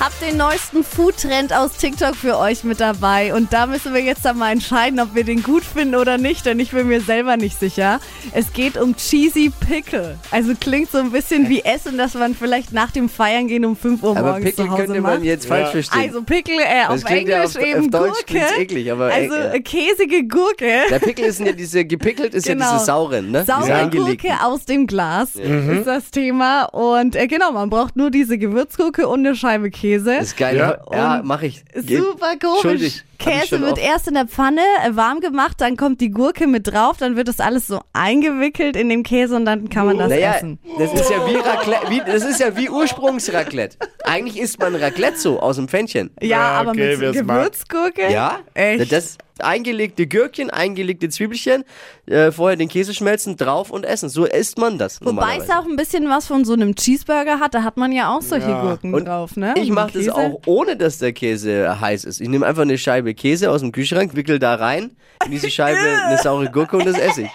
Hab den neuesten Food-Trend aus TikTok für euch mit dabei. Und da müssen wir jetzt dann mal entscheiden, ob wir den gut finden oder nicht, denn ich bin mir selber nicht sicher. Es geht um Cheesy Pickle. Also klingt so ein bisschen wie Essen, das man vielleicht nach dem Feiern gehen um 5 Uhr Aber morgens Pickel zu Hause könnte man macht. jetzt falsch verstehen. Also Pickle äh, auf klingt ja Englisch auf- eben auf Deutsch Gurke. klingt's eklig, aber, also äh, äh, käsige Gurke. Der Pickel ist ja diese, gepickelt ist ja Genau. diese sauren, ne? diese Saure eingelegten. Gurke aus dem Glas ist das Thema. Und äh, genau, man braucht nur diese Gewürzgurke und eine Scheibe Käse. Ist geil. Ja. Ja, mach ich. Super komisch. Käse wird oft. erst in der Pfanne äh, warm gemacht, dann kommt die Gurke mit drauf, dann wird das alles so eingewickelt in den Käse und dann kann man das Naja, essen. das ist ja wie Raclette, wie, das ist ja wie Ursprungsraclette. Eigentlich isst man Raclette so aus dem Pfännchen. Ja, Ja, aber okay, mit. Gewürzgurke? Ja? Echt? Das eingelegte Gürkchen, eingelegte Zwiebelchen, äh, vorher den Käse schmelzen, drauf und essen. So isst man das Wobei es auch ein bisschen was von so einem Cheeseburger hat, da hat man ja auch solche Ja. Gurken Und drauf, ne? Ich mache das auch ohne, dass der Käse heiß ist. Ich nehme einfach eine Scheibe Käse aus dem Kühlschrank, wickel da rein, in diese Scheibe eine saure Gurke und das esse ich.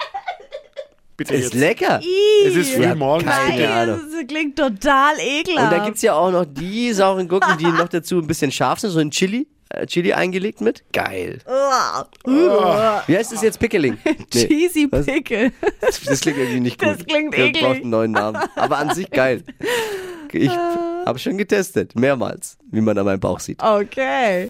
Bitte Ist jetzt. lecker. Es ist früh Ja, morgens. keine Nein, Ahnung. das klingt total ekelhaft. Und da gibt's ja auch noch die sauren Gurken, die noch dazu ein bisschen scharf sind, so ein Chili. äh, Chili eingelegt mit. Geil. Wie heißt das jetzt? Pickling? Nee, Cheesy? Pickle. das klingt irgendwie nicht gut. Das klingt Der eklig. braucht einen neuen Namen. Aber an sich geil. Ich habe schon getestet, mehrmals, wie man an meinem Bauch sieht. Okay.